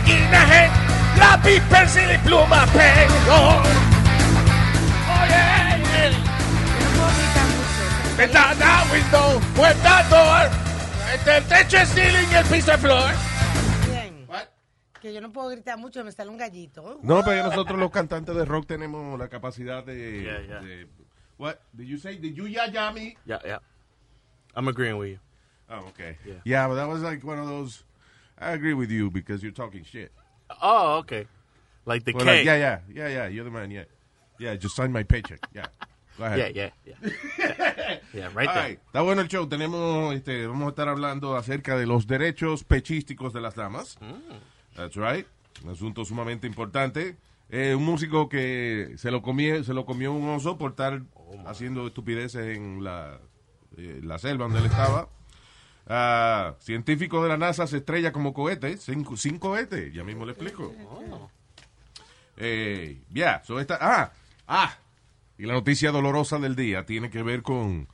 Chicken, gallina, hen, la piper, y pluma, pero. Oye, ventana, window, puerta, door. Este, el techo es ceiling y el piso es floor. Bien. Que yo no puedo gritar mucho, me sale un gallito. No, pero nosotros los cantantes de rock tenemos la capacidad de... Yeah, yeah. de- what? Did you say? Did you ya ya me? Yeah, yeah. I'm agreeing with you. Oh, okay. Yeah. Yeah, but that was like one of those... I agree with you because you're talking shit. Oh, okay. Like the K. like, yeah, yeah, yeah, yeah, you're the man, yeah. Yeah, just sign my paycheck, yeah. Go ahead. yeah, yeah, yeah. yeah, right there. right. Está bueno el show. Tenemos, este, vamos a estar hablando acerca de los derechos pechísticos de las damas. That's right. Un asunto sumamente importante. Eh, un músico que se lo comió, se lo comió un oso por estar haciendo estupideces en la, eh, la selva donde él estaba. Ah, científico de la NASA se estrella como cohete, sin, sin cohete, ya mismo le explico. Eh, ya, so esta, ah, ah, y la noticia dolorosa del día tiene que ver con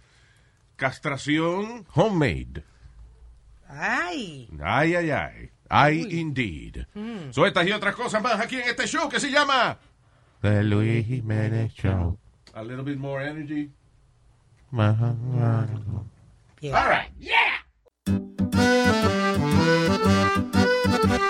castración homemade. Ay. Ay, ay, ay. Ay, indeed. So estas y otras cosas más aquí en este show que se llama The Luis Jiménez Show. A little bit more energy. All right.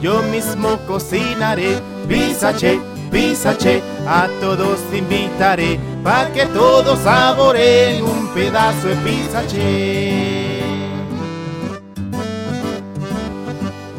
yo mismo cocinaré. Pizza Che, Pizza Che, a todos invitaré pa' que todos saboreen un pedazo de Pizza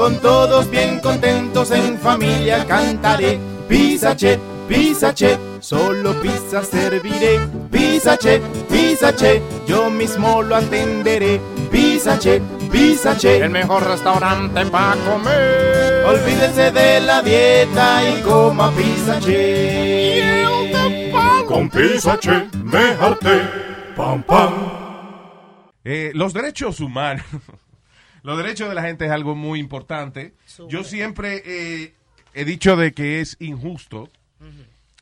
Con todos bien contentos en familia cantaré. Pizza che, pizza che. Solo pizza serviré. Pizza che, pizza che. Yo mismo lo atenderé. Pizza che, pizza che. El mejor restaurante para comer. Olvídense de la dieta y coma pizza che. Con Pizza Che, me harté. Pam, pam. Eh, los derechos humanos, los derechos de la gente es algo muy importante. Yo siempre eh, he dicho de que es injusto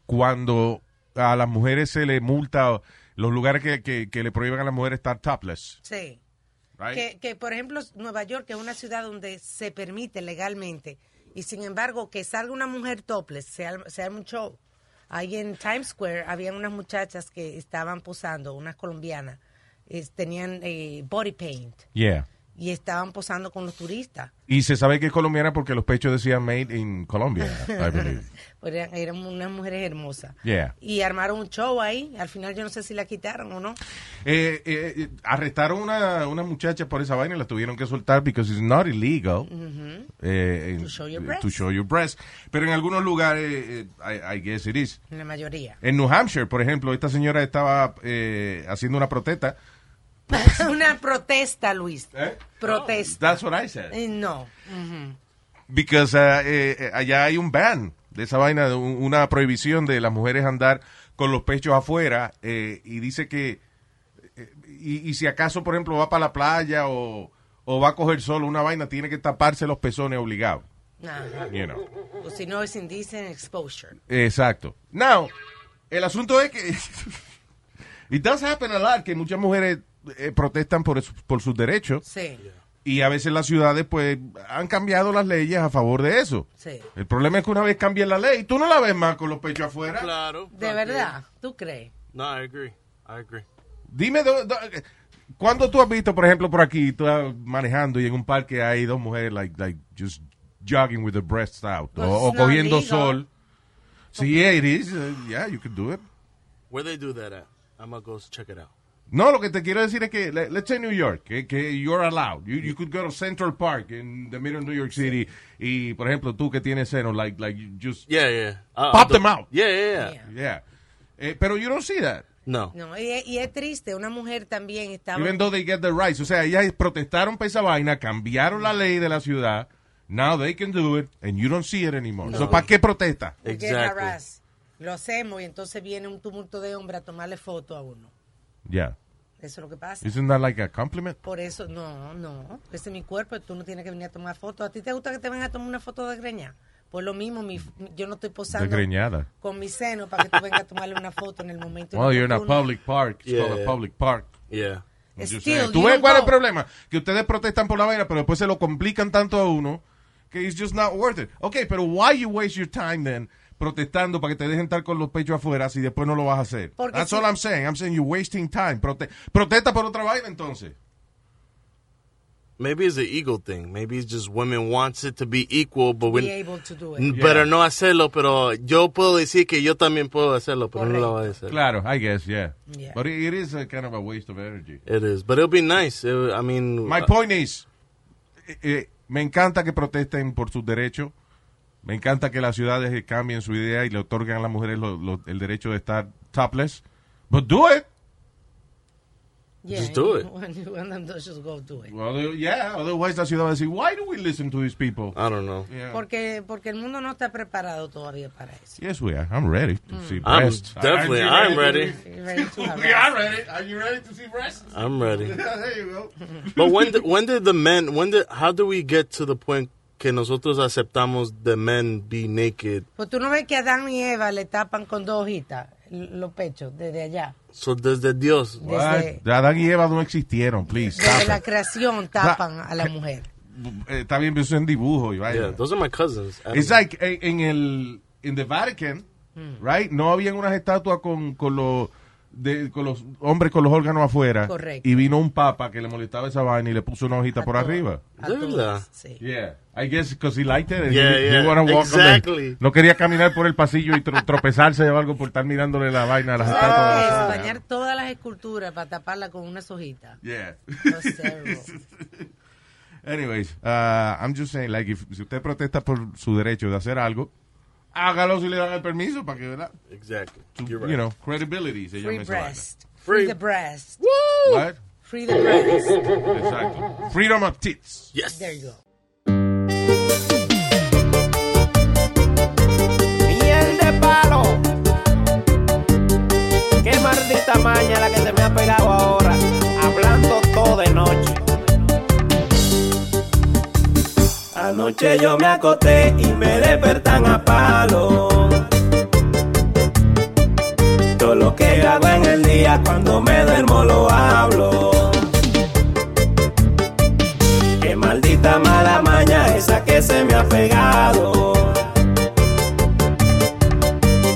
cuando a las mujeres se le multa los lugares que, que- que le prohíben a las mujeres estar topless. Sí. right? Que, que, por ejemplo, Nueva York es una ciudad donde se permite legalmente y sin embargo que salga una mujer topless, se arma, se arma un show. Ahí en Times Square habían unas muchachas que estaban posando, unas colombianas, es- tenían eh, body paint Yeah. Y estaban posando con los turistas. Y se sabe que es colombiana porque los pechos decían made in Colombia, I believe. Pues Eran, eran unas mujeres hermosas. Yeah. Y armaron un show ahí. Al final yo no sé si la quitaron o no. Eh, eh, eh, arrestaron una, una muchacha por esa vaina y la tuvieron que soltar because it's not illegal eh, To show your eh, breast. to show your breast. Pero en algunos lugares, eh, I, I guess it is. En la mayoría. En New Hampshire, por ejemplo, esta señora estaba eh, haciendo una protesta. una protesta, Luis. Protesta. That's what I said. Eh, no. Because uh, eh, eh, allá hay un ban de esa vaina, de un- una prohibición de las mujeres andar con los pechos afuera eh, y dice que eh, y, y si acaso por ejemplo va para la playa o, o va a coger solo una vaina tiene que taparse los pezones obligado. Ajá. You know. O si no, es indecent exposure. Exacto. Now, el asunto es que it does happen a lot que muchas mujeres eh, protestan por, eso- por sus derechos Sí, y a veces las ciudades pues han cambiado las leyes a favor de eso. sí. El problema es que una vez cambien la ley, tú no la ves más con los pechos afuera. Claro. De verdad, ¿tú crees? No, I agree. I agree. Dime, do- do- ¿cuándo tú has visto, por ejemplo, por aquí, tú manejando y en un parque hay dos mujeres, like, like, just jogging with the breasts out, Pues o, o it's not cogiendo legal. sol? Sí, yeah, it is. Uh, yeah, you can do it. Where they do that at? I'm gonna go check it out. No, lo que te quiero decir es que, le- let's say New York, que, que you're allowed. You, you could go to Central Park in the middle of New York City y, por ejemplo, tú que tienes senos, like, like, you just Yeah, yeah. Uh, pop the- them out. Yeah, yeah, yeah. Yeah. Eh, pero you don't see that. No. No, y, y es triste, una mujer también estaba... Even though they get the rights. O sea, ellas protestaron por esa vaina, cambiaron la ley de la ciudad. Now they can do it, and you don't see it anymore. So, ¿para qué protesta? Exactly. Lo hacemos y entonces viene un tumulto de hombres a tomarle foto a uno. Yeah. Eso es lo que pasa. Isn't that like a compliment? Por eso, no, no. Ese es mi cuerpo, tú no tienes que venir a tomar fotos. ¿A ti te gusta que te vengan a tomar una foto de greña? Pues lo mismo, mi, yo no estoy posando Desgreñada. con mi seno para que tú vengas a tomarle una foto en el momento. Well, you're in a public park. It's Yeah. called a public park. Yeah. Still. ¿Tú you ves cuál es el problema? Que ustedes protestan por la vaina, pero después se lo complican tanto a uno que it's just not worth it. Ok, pero why you waste your time then protestando para que te dejen estar con los pechos afuera si después no lo vas a hacer? Porque That's si- all I'm saying. I'm saying you're wasting time. Prote- protesta por otra vaina entonces. Maybe it's an ego thing. Maybe it's just women wants it to be equal, but Be when able to do it. Pero no hacerlo, pero yo puedo decir que yo también puedo hacerlo, pero no lo voy a hacer. Claro, I guess, yeah. Yeah. But it, it is a kind of a waste of energy. It is, but it'll be nice. It- I mean, My uh, point is, eh, eh, me encanta que protesten por sus derechos. Me encanta que las ciudades cambien su idea y le otorguen a las mujeres lo- lo- el derecho de estar topless. But do it. Yeah, Just do it. When you want them to just go do it. Well, yeah, otherwise la ciudad va a decir, why do we listen to these people? I don't know. Yeah. Porque, porque el mundo no está preparado todavía para eso. Yes, we are. I'm ready to see I'm breasts. definitely- Are you I'm ready. ready to have We are ready. Are you ready to see breasts? I'm ready. there you go. But when did, when did the men? When did? How do we get to the point que nosotros aceptamos the men be naked? Pues tú no ves que Adán y Eva le tapan con dos hojitas los pechos desde allá. So desde Dios. Desde? Adán y Eva no existieron, please. desde Stop la creación tapan a la mujer. Eh, Está bien, pero eso es en dibujo. y vaina. Yeah, those are my cousins. It's know. like eh, en el in the Vatican, right? No habían unas estatuas con, con los de, con los hombres con los órganos afuera. Correcto. Y vino un papa que le molestaba esa vaina y le puso una hojita A por arriba. a ¿De verdad? Sí. Yeah. I guess because he liked it. Yeah, he, he yeah, wanna walk exactly. no quería caminar por el pasillo y tro- tropezarse o algo por estar mirándole la vaina a las estatuas. Es bañar todas las esculturas para taparla con unas hojitas. Yeah. No sé, Anyways, uh, I'm just saying, like, if, si usted protesta por su derecho de hacer algo, hágalo si le dan el permiso para que, ¿verdad? Exactly. Right. You know, credibility se Free llama esa vaina. breast. Free the breast. What? Free the breast. Exacto. Freedom of tits. Yes. There you go. Miel de palo. Qué maldita maña la que se me ha pegado ahora. Hablando todo de noche. Anoche yo me acosté y me despertan a palo. Todo lo que hago en el día cuando me duermo lo hablo. Qué maldita mala maña esa que se me ha pegado.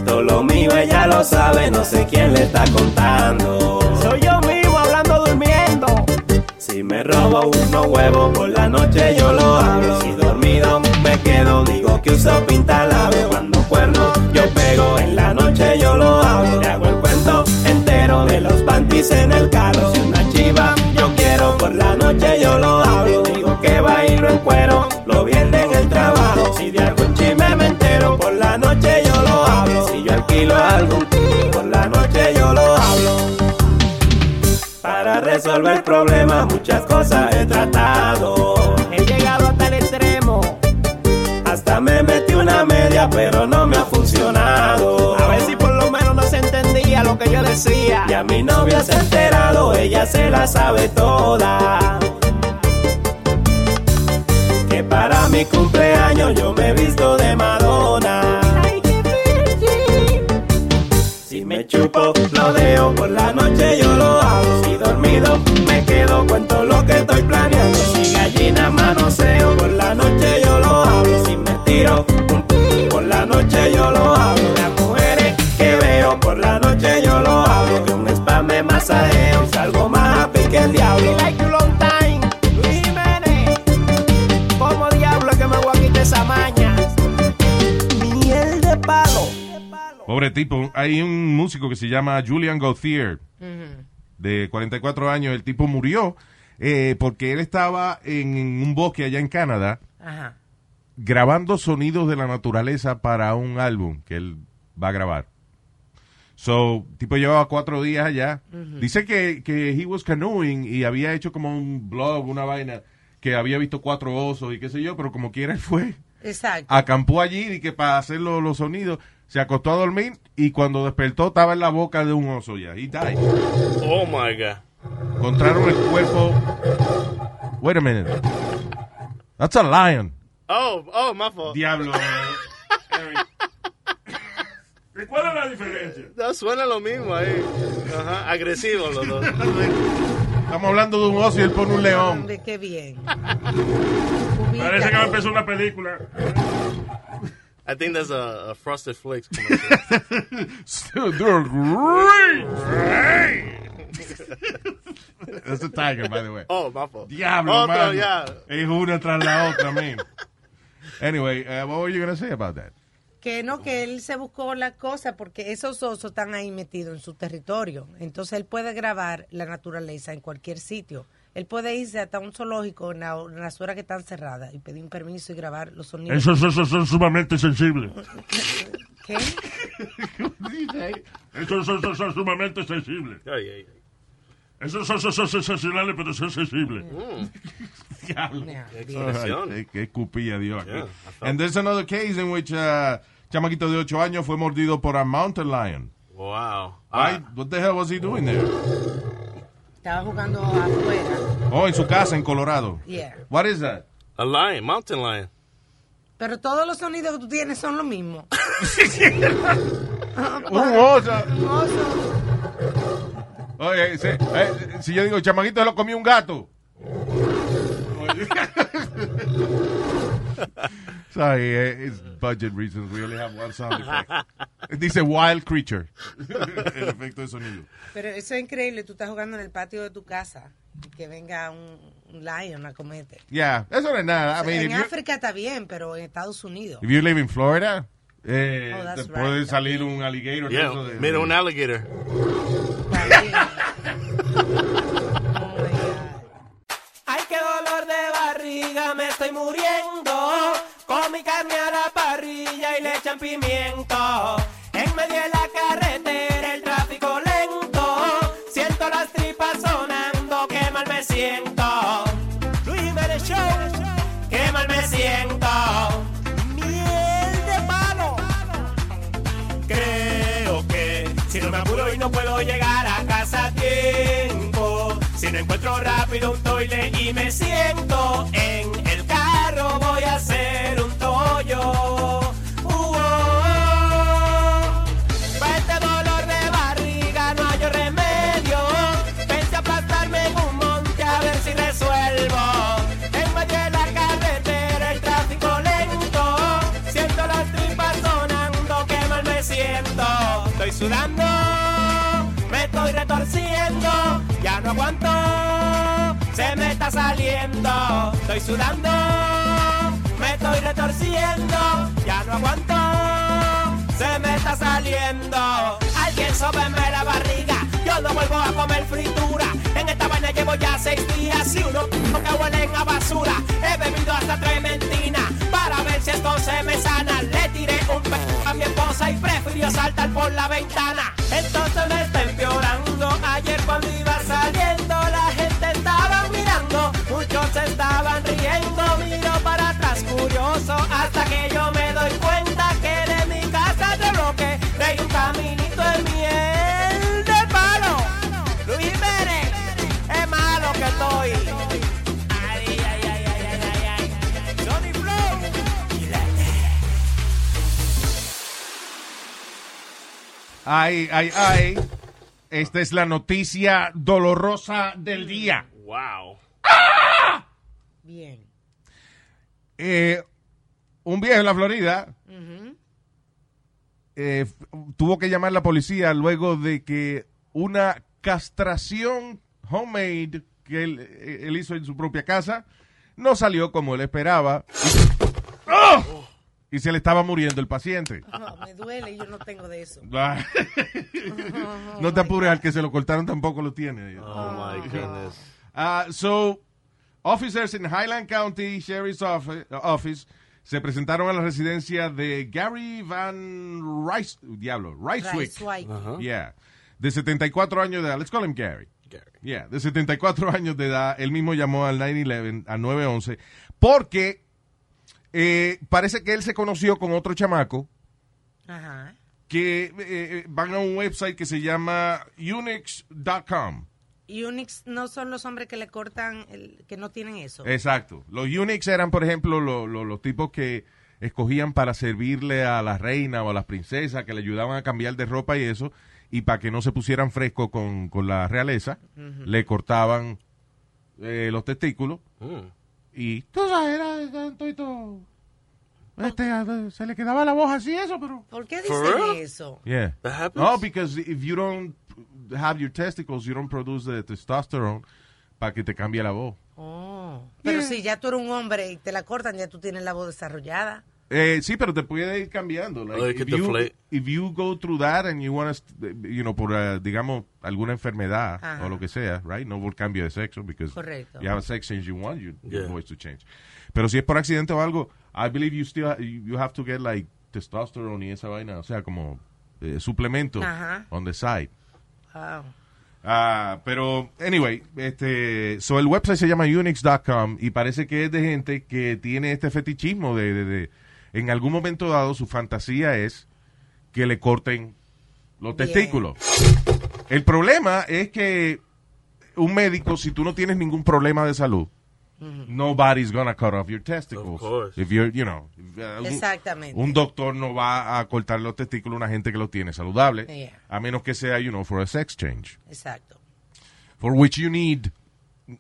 Todo lo mío ella lo sabe, no sé quién le está contando. Soy yo mismo hablando durmiendo. Si me me robo unos huevos, por la noche yo lo hablo. Quedo, digo que uso pintalabio. Cuando cuerno yo pego, en la noche yo lo hablo. Le hago el cuento entero de los panties en el carro. Si una chiva yo quiero, por la noche yo lo hablo. Digo que bailo en cuero, lo viene en el trabajo. Si de algún chisme me entero, por la noche yo lo hablo. Si yo alquilo algún por la noche yo lo hablo. Para resolver el problema muchas cosas he tratado. Hasta me metí una media, pero no me ha funcionado. A ver si por lo menos no se entendía lo que yo decía. Y a mi novia se ha enterado, ella se la sabe toda. Que para mi cumpleaños yo me he visto de Madonna. Si me chupo, lo dejo por la noche yo lo hago. Si dormido me quedo, cuento lo que estoy salgo más happy que el diablo. Luis Jiménez, ¿cómo diablo es que me voy a quitar esa maña? Miel de palo. Pobre tipo. Hay un músico que se llama Julian Gauthier, de 44 años. El tipo murió eh, porque él estaba en un bosque allá en Canadá Ajá. grabando sonidos de la naturaleza para un álbum que él va a grabar. So, tipo llevaba cuatro días allá. Dice que, que he was canoeing y había hecho como un blog, una vaina, que había visto cuatro osos y qué sé yo, pero como quiera él fue. Exacto. Acampó allí y que para hacer lo- los sonidos se acostó a dormir y cuando despertó estaba en la boca de un oso ya. Y died. Oh my God. Encontraron el cuerpo. Wait a minute. That's a lion. Oh, oh, my fault. Diablo. ¿Y cuál es la diferencia? No, suena lo mismo ahí. Ajá, agresivo los dos. Estamos hablando de un oso y él pone un león. Hombre, qué bien. Parece que va a empezar una película. I think that's a, a Frosted Flakes commercial. They're great. That's a tiger, by the way. Oh, my fault. Diablo, Otro, mano. ya. Es una tras la otra, man. Anyway, uh, what were you going to say about that? Que no, que él se buscó la cosa porque esos osos están ahí metidos en su territorio. Entonces él puede grabar la naturaleza en cualquier sitio. Él puede irse hasta un zoológico en, la- en las horas que están cerradas y pedir un permiso y grabar los sonidos. Esos osos son sumamente sensibles. ¿Qué? Esos osos son sumamente sensibles. Ay, ay, ay. Esos osos son sensacionales, pero son sensibles. Diablo. Yeah. Expresión. Ay, qué, qué escupilla dio aquí. And there's another case in which uh, chamaquito de 8 años fue mordido por a mountain lion. Wow. Ah, what the hell was he doing there? Estaba jugando afuera. Oh, en su casa en Colorado. Yeah. What is that? a lion, mountain lion. Pero todos los sonidos que tú tienes son los mismos. Un oso. Un oso. Oye, se- eh, si yo digo, chamaquito se lo comió un gato. Sorry, eh, it's budget reasons. We only have one sound effect. Dice wild creature. El efecto de sonido. Pero eso es increíble. Tú estás jugando en el patio de tu casa y que venga un, un lion a comerte. Yeah, eso no es nada. I mean, en if you, África está bien, pero en Estados Unidos. if you live in Florida, eh, Oh, te right, puede salir un alligator. Yeah, mira un alligator. Ay, qué dolor de barriga, me estoy muriendo. Con mi carne a la parrilla y le echan pimiento. En medio de la carretera, el tráfico lento. Siento las tripas sonando, qué mal me siento. Me apuro y no puedo llegar a casa a tiempo, si no encuentro rápido un toile y me siento en el carro, voy a hacer un tollo. Uh, oh, oh. Este dolor de barriga no hay remedio. Pensé aplastarme en un monte a ver si resuelvo. Medio de la carretera el tráfico lento. Siento las tripas sonando, qué mal me siento. Estoy sudando, retorciendo. Ya no aguanto, se me está saliendo. Estoy sudando, me estoy retorciendo, ya no aguanto, se me está saliendo. Alguien sóbeme la barriga, yo no vuelvo a comer fritura. En esta vaina llevo ya seis días y uno que huelen a basura. He bebido hasta trementina para ver si esto se me sana. Le tiré un pe a mi esposa y prefirió saltar por la ventana. Entonces me está empeorando. Ayer cuando iba saliendo la gente estaba mirando, muchos estaban riendo. Miro para atrás curioso hasta que yo me Ay, ay, ay. Esta es la noticia dolorosa del día. Wow. Bien. Eh, un viejo en la Florida eh, tuvo que llamar a la policía luego de que una castración homemade que él, eh, él hizo en su propia casa no salió como él esperaba. ¡Ah! Y se le estaba muriendo el paciente. No, me duele y yo no tengo de eso. Ah. no te apures, al que se lo cortaron tampoco lo tiene. Oh my goodness. Uh, so, officers in Highland County Sheriff's Office, Office se presentaron a la residencia de Gary Van Rice, diablo, Ricewick. Ricewick. Ajá. Yeah. De 74 años de edad. Let's call him Gary. Gary. Yeah, de 74 años de edad. Él mismo llamó al 911, al 911, porque eh, parece que él se conoció con otro chamaco Ajá. que eh, eh, van a un website que se llama unix.com. Unix no son los hombres que le cortan, el, que no tienen eso. Exacto. Los Unix eran, por ejemplo, lo- lo- los tipos que escogían para servirle a la reina o a las princesas, que le ayudaban a cambiar de ropa y eso, y para que no se pusieran frescos con, con la realeza, le cortaban eh, los testículos Mm. Y tú sabes, era tanto y todo. Este, se le quedaba la voz así eso, pero... ¿Por qué dicen eso? Yeah. No, because if you don't have your testicles, you don't produce the testosterone para que te cambie la voz. Oh. Pero Yeah. si ya tú eres un hombre y te la cortan, ya tú tienes la voz desarrollada. Eh, sí, pero te puede ir cambiando. Like, Oh, if, you, if you go through that and you want to, you know, por, uh, digamos, alguna enfermedad Ajá. o lo que sea, right? No por cambio de sexo, because Correcto. you have a sex change you want your, your Yeah. voice to change. Pero si es por accidente o algo, I believe you still, ha- you you have to get like testosterone y esa vaina, o sea, como eh, suplemento Ajá. on the side. Wow. Ah, pero, anyway, este, so el website se llama unix.com y parece que es de gente que tiene este fetichismo de, de- de- en algún momento dado su fantasía es que le corten los Bien. testículos. El problema es que un médico, si tú no tienes ningún problema de salud, nobody's gonna cut off your testicles. Of course. If you're, you know, un- Exactamente. Un doctor no va a cortar los testículos a una gente que lo tiene saludable, Yeah. a menos que sea, you know, for a sex change Exacto. for which you need,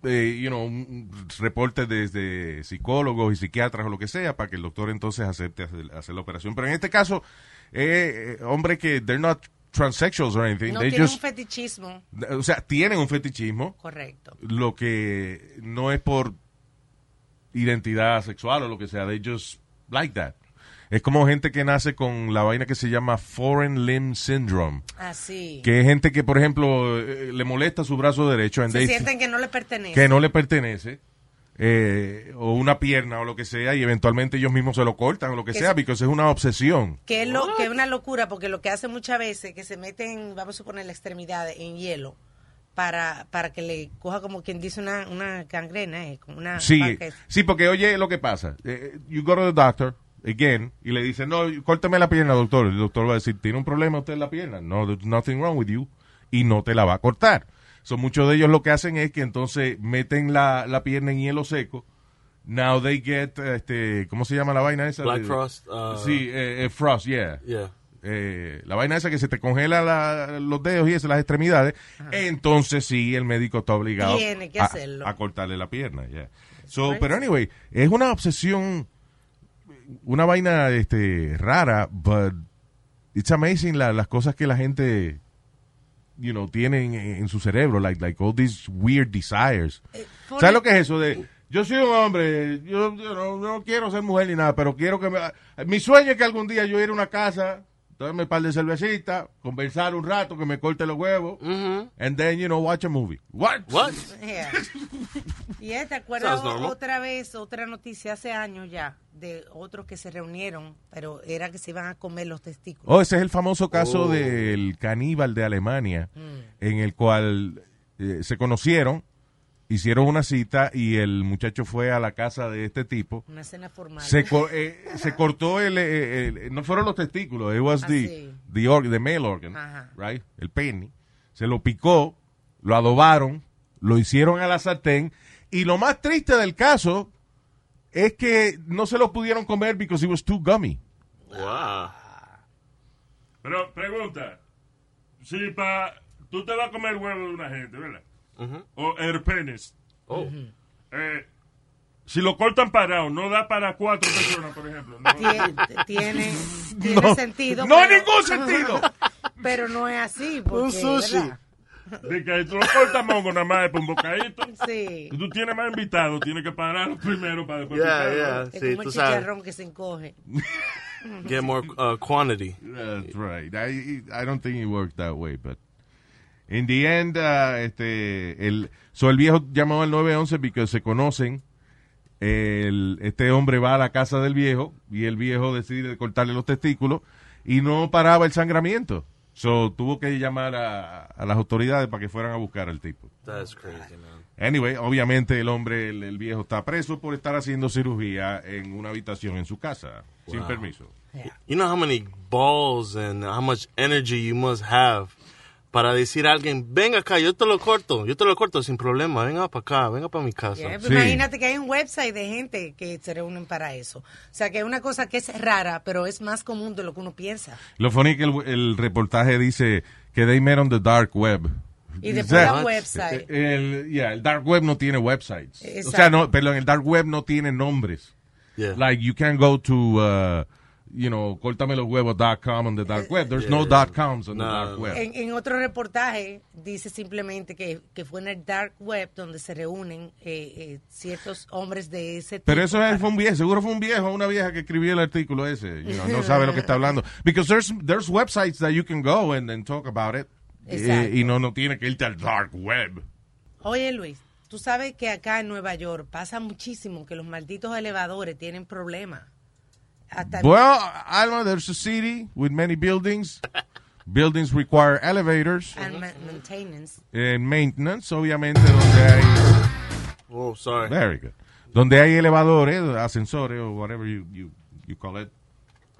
eh, you know, un un reporte desde psicólogos y psiquiatras o lo que sea para que el doctor entonces acepte hacer, hacer la operación. Pero en este caso, eh, eh, hombre que they're not transsexuals or anything, No they tienen just- un fetichismo. o sea, tienen un fetichismo, Correcto. lo que no es por identidad sexual o lo que sea, they just like that. Es como gente que nace con la vaina que se llama Foreign Limb Syndrome, Así. que es gente que, por ejemplo, eh, le molesta su brazo derecho and Se they- sienten que no le pertenece. que no le pertenece, eh, o una pierna o lo que sea, y eventualmente ellos mismos se lo cortan o lo que Que sea, se- porque es una obsesión. Que es, lo, que es una locura, porque lo que hace muchas veces que se meten, vamos a suponer, la extremidad en hielo para, para que le coja como quien dice una, una gangrena, eh, como una... Sí, sí, porque oye lo que pasa. Eh, you go to the doctor, again, y le dice, no, córtame la pierna, doctor. El doctor va a decir, ¿tiene un problema usted en la pierna? No, there's nothing wrong with you. Y no te la va a cortar. So, muchos de ellos lo que hacen es que entonces meten la, la pierna en hielo seco. Now they get, este, ¿cómo se llama la vaina esa? Black frost, uh, sí, eh, eh, frost, yeah. Yeah. Eh, la vaina esa que se te congela la- los dedos y eso, las extremidades, entonces sí, el médico está obligado Tiene que a, hacerlo. a cortarle la pierna. yeah. So, pero anyway, es una obsesión, una vaina este, rara, but it's amazing la- las cosas que la gente you know, tienen en, en su cerebro, like, like all these weird desires. por- ¿Sabes lo que es eso de, yo soy un hombre, yo, yo no, no quiero ser mujer ni nada, pero quiero que me... Mi sueño es que algún día yo ir a una casa, tomarme un par de cervecitas, conversar un rato, que me corte los huevos, and then, you know, watch a movie. What? What? Yeah. Y eh, te acuerdas otra vez, otra noticia hace años ya, de otros que se reunieron, pero era que se iban a comer los testículos. Oh, ese es el famoso caso Oh. del caníbal de Alemania, en el cual eh, se conocieron, hicieron una cita y el muchacho fue a la casa de este tipo. Una cena formal. Se, co- eh, se cortó el, eh, el- no fueron los testículos, it was Ah, the, sí. the, org- the male organ, Ajá. right? El pene. Se lo picó, lo adobaron, lo hicieron a la sartén y lo más triste del caso es que no se lo pudieron comer because it was too gummy. Wow. Pero pregunta, si pa, tú te vas a comer huevo de una gente, ¿verdad? O herpenes. Oh. Eh, si lo cortan parado, no da para cuatro personas, por ejemplo. No, Tie- tiene tiene No. sentido. No, pero- ningún sentido. Pero no es así. Porque, Un sushi. ¿verdad? de que tú lo cortas mongo nada más es por un bocadito. Sí. Si tú tienes más invitados, tienes que pararlo primero para después Yeah, picarlo. yeah. Es Sí, como tú el sabes. chicharrón que se encoge. Get more uh, quantity. That's right. I, I don't think it worked that way, but in the end, uh, este, el, so el viejo llamó al 911 porque se conocen. El, este hombre va a la casa del viejo y el viejo decide cortarle los testículos y no paraba el sangramiento. So tuvo que llamar a, a las autoridades para que fueran a buscar al tipo. That's crazy, man. Anyway, obviamente el hombre, el, el viejo está preso por estar haciendo cirugía en una habitación en su casa, sin permiso. You know how many balls and how much energy you must have para decir a alguien, ven acá, yo te lo corto, yo te lo corto sin problema, venga para acá, venga para mi casa. Yeah, pues Sí. Imagínate que hay un website de gente que se reúnen para eso. O sea, que es una cosa que es rara, pero es más común de lo que uno piensa. Lo funny que el, el reportaje dice que they met on the dark web. Y después O sea, la website. El, yeah, el dark web no tiene websites. Exacto. O sea, no, perdón, el dark web no tiene nombres. Yeah. Like you can go to, uh, you know, córtamelohuevos.com on the dark web. There's no dot coms on the No, dark no. web. En, en otro reportaje dice simplemente que, que fue en el dark web donde se reúnen eh, eh, ciertos hombres de ese tipo. Pero eso es, fue un viejo, seguro fue un viejo, una vieja que escribió el artículo ese. You know, no sabe lo que está hablando. Because there's, there's websites that you can go and, and talk about it. Exacto. Eh, y no, no tiene que irte al dark web. Oye, Luis, tú sabes que acá en Nueva York pasa muchísimo que los malditos elevadores tienen problemas. Hasta Well, Alma, there's a city with many buildings. buildings require elevators and ma- maintenance. and maintenance, obviamente, donde hay... Oh, sorry. Very good. Donde hay elevadores, ascensores, o whatever you, you, you call it.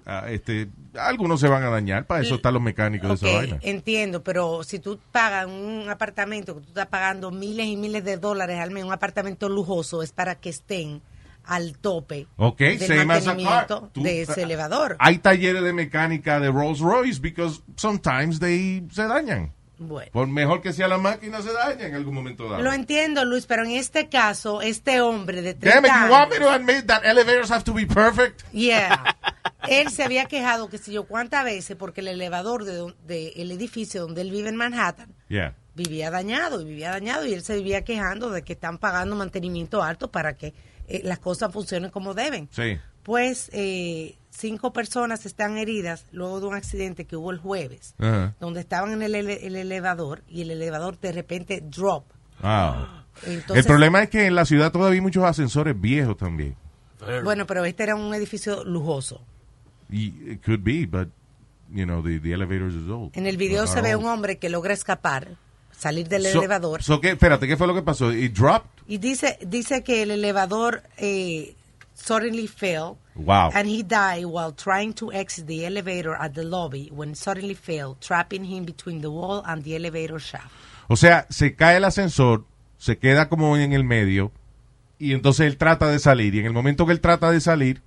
ah, este, algunos se van a dañar, para eso están los mecánicos de esa vaina. entiendo, pero si tú pagas un apartamento que tú estás pagando miles y miles de dólares al mes, un apartamento lujoso, es para que estén al tope Ok, del mantenimiento Tú- de ese elevador. Hay talleres de mecánica de Rolls Royce because sometimes they se dañan. Bueno. Por mejor que sea la máquina, se daña en algún momento dado. Lo entiendo, Luis, pero en este caso, este hombre de 30 Damn it, you want me to admit that elevators have to be perfect? yeah, él se había quejado, que sé yo, cuántas veces, porque el elevador del de, de edificio donde él vive en Manhattan Yeah. Vivía dañado y vivía dañado y él se vivía quejando de que están pagando mantenimiento alto para que eh, las cosas funcionen como deben. Sí. Pues eh, cinco personas están heridas luego de un accidente que hubo el jueves, donde estaban en el, ele- el elevador y el elevador de repente drop. Ah. Entonces, el problema es que en la ciudad todavía hay muchos ascensores viejos también. Very. Bueno, pero este era un edificio lujoso. Y it could be, but you know the, the elevators is old. En el video se ve un hombre que logra escapar, salir del So- elevador so ¿qué? espérate, ¿qué fue lo que pasó? It dropped. y dice dice que el elevador eh, suddenly fell Wow. and he died while trying to exit the elevator at the lobby when it suddenly fell, trapping him between the wall and the elevator shaft. O sea, se cae el ascensor, se queda como en el medio y entonces él trata de salir y en el momento que él trata de salir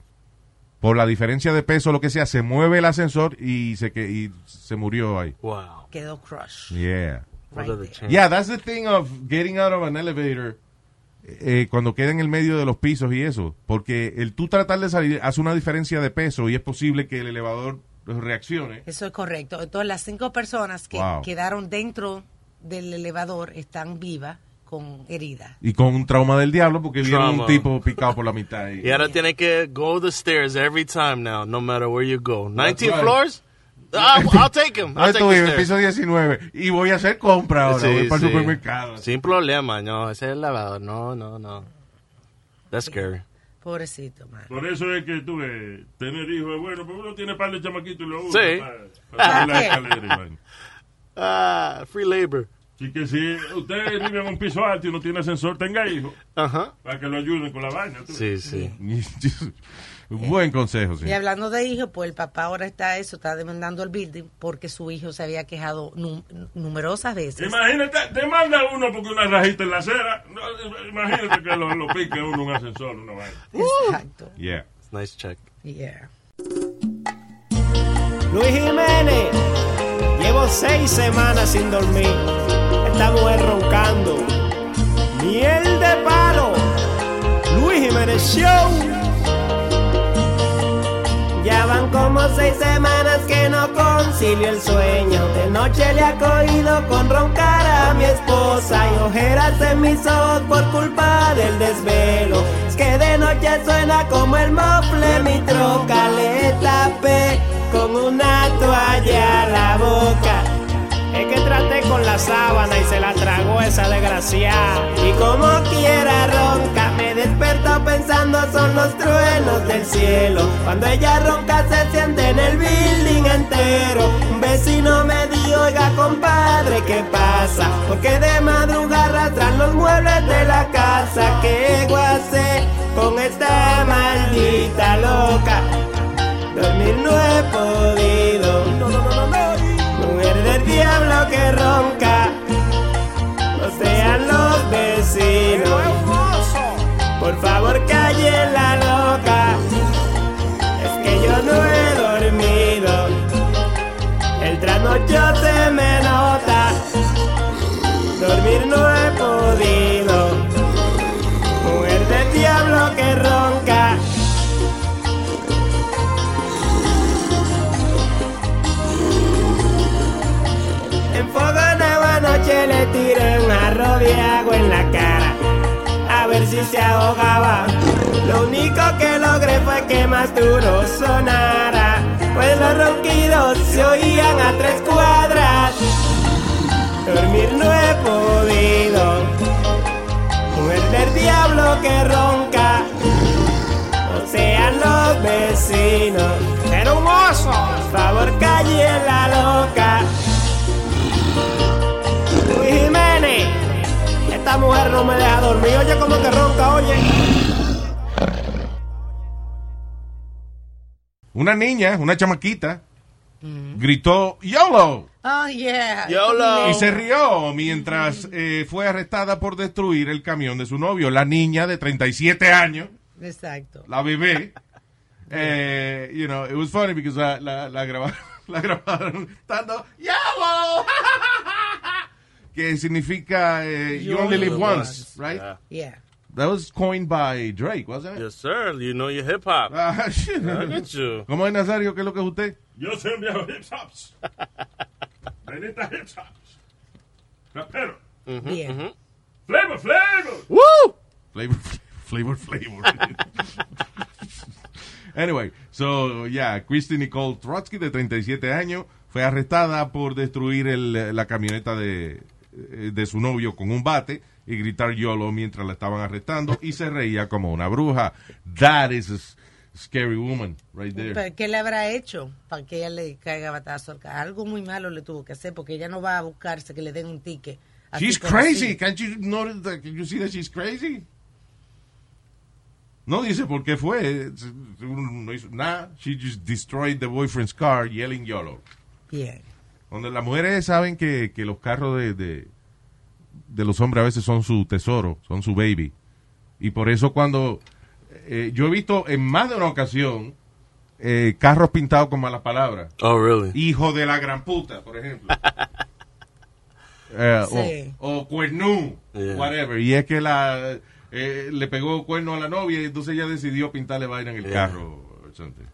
por la diferencia de peso o lo que sea, se mueve el ascensor y se que y se murió ahí. Wow. Quedó crush. Yeah. What right? Yeah, that's the thing of getting out of an elevator eh, cuando queda en el medio de los pisos y eso, porque el tú tratar de salir hace una diferencia de peso y es posible que el elevador reacciones. Eso es correcto. Entonces, las cinco personas que Wow. quedaron dentro del elevador están vivas con heridas. Y con un trauma del diablo porque vieron Trauma. un tipo picado por la mitad. Y, Y ahora tiene que go the stairs every time now, no matter where you go. 19 right. floors? I'll, I'll take him. I'll ¿Dónde take tú the vives? stairs. Piso 19. Y voy a hacer compra ahora. Sí, voy para sí. el supermercado. Sin problema, no, ese es el lavado. No, no, no. That's scary. Pobrecito, man. Por eso es que tuve tener hijos es bueno, porque uno tiene par de chamaquitos y lo usa Sí. para, para la escalera vaina. Ah, free labor. Así que si usted vive en un piso alto y no tiene ascensor, tenga hijos Ajá. para que lo ayuden con la vaina. tú. Sí, sí. Buen consejo, sí. Y hablando de hijos, pues el papá ahora está eso, está demandando el building porque su hijo se había quejado nu- numerosas veces. Imagínate, te manda uno porque una rajita en la acera. No, Imagínate que lo, lo pique uno en un ascensor, una vaina. Exacto. Yeah. It's nice check. Yeah. Luis Jiménez, llevo seis semanas sin dormir. Esta mujer roncando. Miel de palo. Luis Jiménez Show. Ya van como seis semanas que no concilio el sueño. De noche le ha cogido con roncar a mi esposa y ojeras en mis ojos por culpa del desvelo. Es que de noche suena como el mofle mi troca. Le tapé con una toalla la boca. Con la sábana y se la tragó esa desgraciada. Y como quiera ronca, me desperto pensando son los truenos del cielo. Cuando ella ronca se siente en el building entero. Un vecino me dijo, oiga compadre, ¿qué pasa? Porque de madrugada arrastran los muebles de la casa. ¿Qué guase con esta maldita loca? Dormir no he podido. Diablo que ronca. No sean los vecinos. Se ahogaba. Lo único que logré fue que más duro sonara Pues los ronquidos se oían a tres cuadras. Dormir no he podido Mujer del diablo que ronca No sean los vecinos Era un oso Por favor calle la loca esta mujer no me deja dormir. Oye, como que ronca, oye. Una niña, una chamaquita, gritó YOLO Oh, yeah. YOLO. y se rió mientras eh, fue arrestada por destruir el camión de su novio. La niña de 37 años, Exacto. la bebé, eh, you know, it was funny because la, la, la grabaron, la grabaron estando YOLO, que significa eh, you only live once, right? Yeah. Yeah. That was coined by Drake, wasn't it? Yes, sir. You know your hip hop. Ah, shit. Look at you. ¿Cómo es Nazario? ¿Qué es lo que es usted? Yo soy un viejo hip hops. Benita hip hops. Rapero. Bien. Flavor, flavor. Woo! Flavor, flavor, flavor. anyway, so, yeah, Christy Nicole Trotsky, de 37 años, fue arrestada por destruir el- la camioneta de, de su novio con un bate y gritar YOLO mientras la estaban arrestando y se reía como una bruja. That is a scary woman right there. Pero, ¿Qué le habrá hecho para que ella le caiga batazo Algo muy malo le tuvo que hacer porque ella no va a buscarse que le den un ticket. She's crazy. así. Can't you notice that? Can you see that she's crazy? No dice por qué fue. No hizo nada. She just destroyed the boyfriend's car yelling YOLO. Bien. Donde las mujeres saben que, que los carros de, de, de los hombres a veces son su tesoro, son su baby. Y por eso cuando... eh, yo he visto en más de una ocasión eh, carros pintados con malas palabras. Oh, really? Hijo de la gran puta, por ejemplo. Eh, Sí. o, o cuernú, Yeah. whatever. Y es que la eh, le pegó cuerno a la novia y entonces ella decidió pintarle vaina en el Yeah. carro. or something.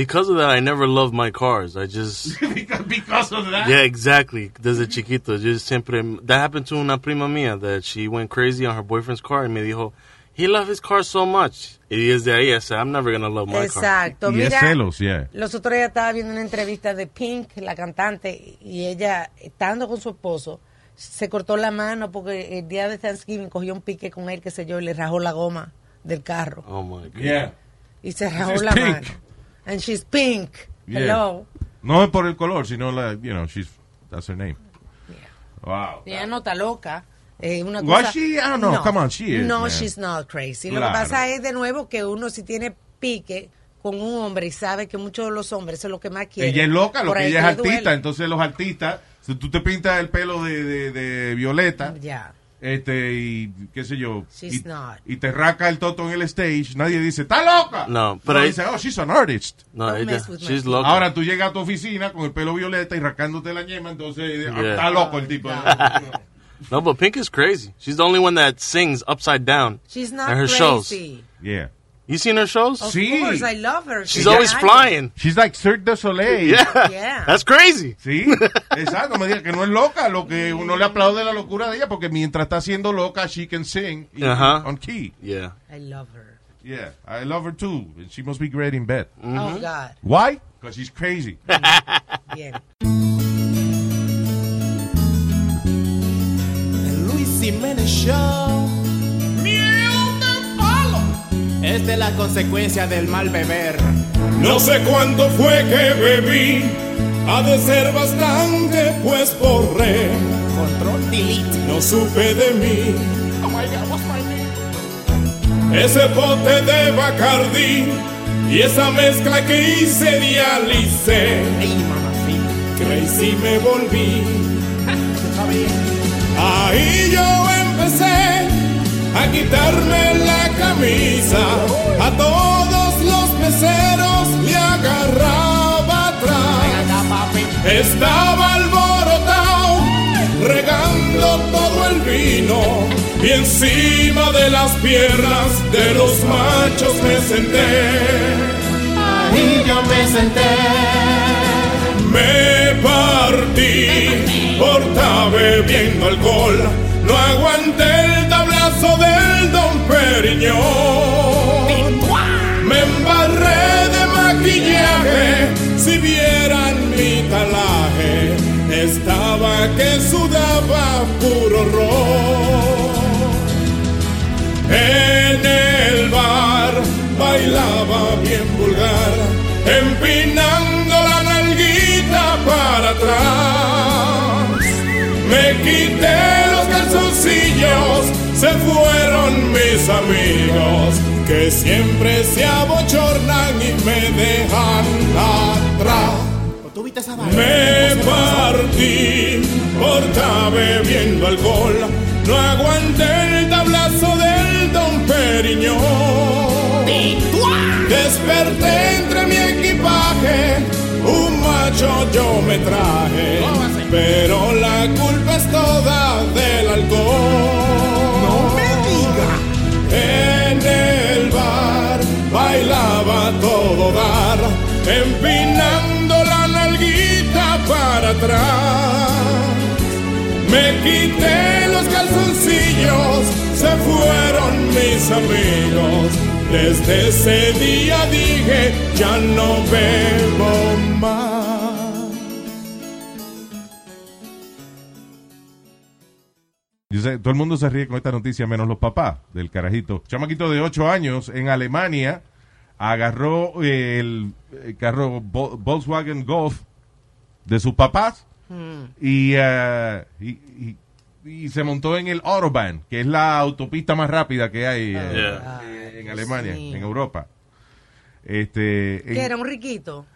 Because of that, I never loved my cars. I just because, because of that. yeah, exactly. Desde chiquito, yo siempre that happened to una prima mía that she went crazy on her boyfriend's car and me dijo, he loved his car so much. Y desde ahí, I said, I'm never gonna love my car. Exacto. Y es Mira, celos, yeah. los otros días estaba viendo una entrevista de Pink, la cantante, y ella, estando con su esposo, se cortó la mano porque el día de Thanksgiving cogió un pique con él, qué sé yo, y le rajó la goma del carro. Oh my god. Yeah. Y se rajó la pink. mano. And she's pink. Yeah. Hello. No es por el color, sino la, you know, she's, that's her name. Wow. Ella no está loca. Eh, una Was cosa- she? I don't know. Come on, she is, No, man. she's not crazy. Lo que pasa es, de nuevo, que uno si tiene pique con un hombre y sabe que muchos de los hombres eso es lo que más quieren. Ella es loca, lo que ella es artista. duele. Entonces los artistas, si tú te pintas el pelo de, de, de violeta, Ya. Este, y qué sé yo, She's y, not. y te raca el toto en el stage, nadie dice, ¡está loca! No, pero No, dice, oh, she's an artist. No, ella, she's loca. Ahora tú llegas a tu oficina con el pelo violeta y rascándote la ñema, entonces ah, Yeah. está loco el tipo. no, but Pink is crazy. She's the only one that sings upside down She's not in her crazy. shows. yeah. You seen her shows? Of Sí. course, I love her. She's She's always flying. flying. She's like Cirque du Soleil. Yeah. Yeah. That's crazy. Sí, exacto, me diga que no es loca, lo que uno le aplaude la locura de ella, porque mientras está siendo loca, she can sing y- Ajá. on key. Yeah. I love her. Yeah, I love her too. and She must be great in bed. Mm-hmm. Oh, God. Why? Because she's crazy. Bien. Luis Jiménez Show. Esta es la consecuencia del mal beber. No sé cuánto fue que bebí, ha de ser bastante, pues borré. Control delete. No supe de mí. Ese bote de Bacardi y esa mezcla que hice dialicé. Ey, mamacita. Crazy me volví. Ahí yo empecé a quitarme la camisa. A todos los meseros le agarraba atrás. Estaba alborotado, regando todo el vino. Y encima de las piernas de los machos me senté. Ahí yo me senté. Me partí por estar bebiendo alcohol. No aguanté del Don Periñón. Me embarré de maquillaje. Si vieran mi talaje, estaba que sudaba puro ron. En el bar bailaba bien vulgar, empinando la nalguita para atrás. Me quité se fueron mis amigos, que siempre se abochornan y me dejan atrás. Me partí por estar bebiendo alcohol. No aguanté el tablazo del Don Periñón. Desperté entre mi equipaje. Un macho yo me traje. Pero la culpa es toda del alcohol. Empinando la nalguita para atrás. Me quité los calzoncillos, se fueron mis amigos. Desde ese día dije, ya no bebo más. Yo sé, todo el mundo se ríe con esta noticia, menos los papás del carajito. Chamaquito de 8 años en Alemania agarró eh, el, eh, carro Vo- Volkswagen Golf de sus papás y, eh, y, y- y se montó en el Autobahn, que es la autopista más rápida que hay eh, Yeah. eh, en Alemania, en Europa. Este, Que era un riquito.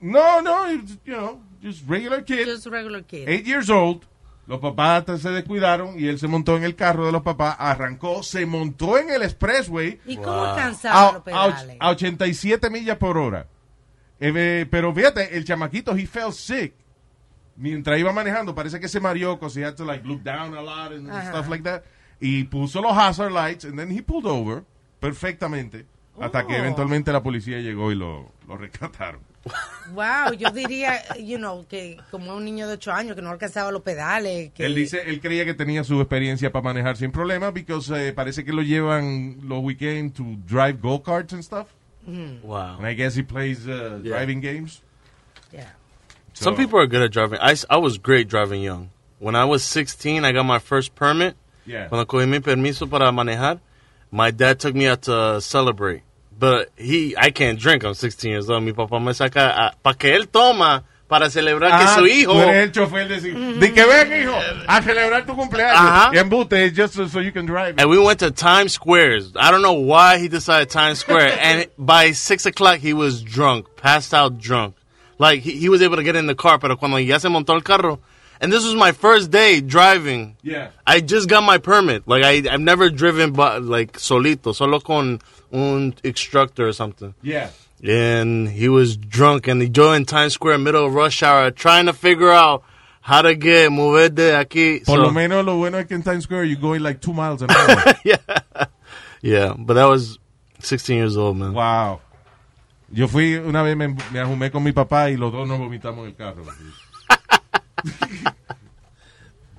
no, no, you know, just regular kid. Just regular kid. Eight years old. Los papás hasta se descuidaron y él se montó en el carro de los papás, arrancó, se montó en el expressway ¿Y cómo a, los a pedales? a 87 millas por hora. Eh, eh, pero fíjate, el chamaquito, he felt sick. Mientras iba manejando, parece que se mareó, because he had to like look down a lot and Ajá. stuff like that. Y puso los hazard lights, and then he pulled over, perfectamente. Hasta que Oh. eventualmente la policía llegó y lo, lo rescataron. Wow, yo diría, you know, que como un niño de 8 años que no alcanzaba los pedales. Que... Él dice, él creía que tenía su experiencia para manejar sin problema, porque parece que lo llevan los weekends to drive go-karts and stuff. Mm. Wow. And I guess he plays uh, Yeah. driving games. Yeah. Some people are good at driving. I, I was great driving young. When I was 16, I got my first permit. Yeah. Cuando cogí mi permiso para manejar, my dad took me out to celebrate. But he, I can't drink. I'm 16 years old. Mi papá me saca para que él toma para celebrar que Ah, su hijo. Tú eres el chofer de, de que ven, hijo, a celebrar tu cumpleaños. Ajá. Y embuste, it's just so, so you can drive. And we went to Times Square. I don't know why he decided Times Square. and by six o'clock, he was drunk, passed out drunk. Like he, he was able to get in the car, pero cuando ya se montó el carro, and this was my first day driving. Yeah. I just got my permit. Like I, I've never driven, but like solito, solo con un instructor or something. Yeah. And he was drunk, and he joined Times Square, middle of rush hour, trying to figure out how to get mover de aquí. Por So- lo menos lo bueno es que en Times Square you're going like two miles an hour. Yeah, but that was 16 years old, man. wow. Yo fui, una vez me, me ajumé con mi papá y los dos nos vomitamos en el carro.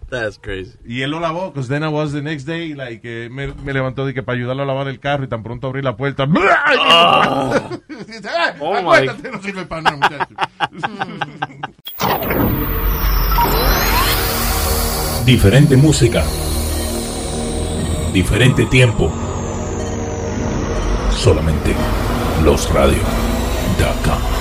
That's crazy. Y él lo lavó, because then I was the next day, like, eh, me, me levantó de que para ayudarlo a lavar el carro y tan pronto abrí la puerta. Dice, "Ah, Oh, my acuéstate, no sirve para nada, muchacho. Diferente música. Diferente tiempo. Solamente losradio.com.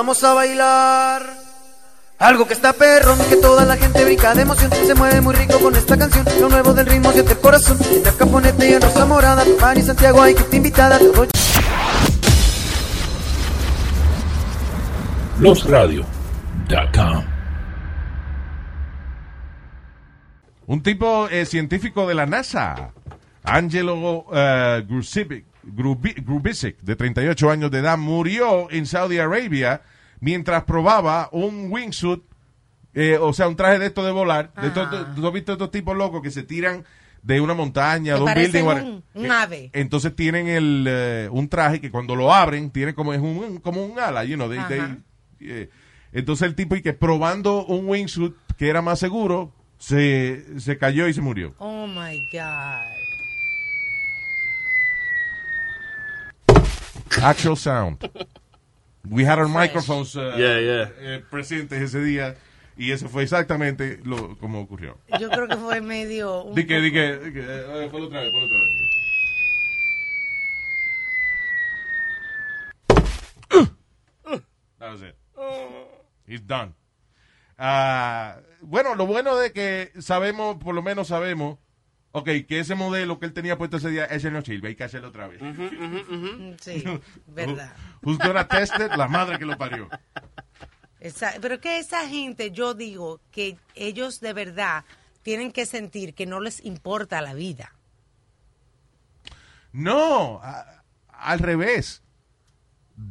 vamos a bailar. Algo que está perrón, que toda la gente brinca de emoción. Se mueve muy rico con esta canción. Lo nuevo del ritmo siente el corazón. Entre Caponete y en Rosa Morada. Pani Santiago, hay que te invitada. Todo Losradio.com. Un tipo eh, científico de la NASA, Angelo eh, Grusivik- Grubi- Grubisic, de 38 años de edad, murió en Saudi Arabia mientras probaba un wingsuit, eh, o sea, un traje de esto de volar. De estos-. ¿Tú has visto estos tipos locos que se tiran de una montaña, de un building? un- ave. Entonces tienen el, eh, un traje que cuando lo abren tiene como, es un, como un ala, you know, they- Ajá. they- eh, entonces el tipo y que probando un wingsuit que era más seguro, se, se cayó y se murió. Oh my God. Actual sound. We had our microphones uh, Yeah, yeah. eh, presentes ese día y eso fue exactamente lo como ocurrió. Yo creo que fue medio. un Di que, di que, di que, eh, ponlo otra vez, ponlo otra vez. That was it. He's done. Ah, bueno, lo bueno de que sabemos, por lo menos sabemos, ok, que ese modelo que él tenía puesto ese día, ese no sirve, hay que hacerlo otra vez. Sí, verdad. Who's gonna test it? La madre que lo parió. Esa- pero que esa gente, yo digo que ellos de verdad tienen que sentir que no les importa la vida. No, a- al revés.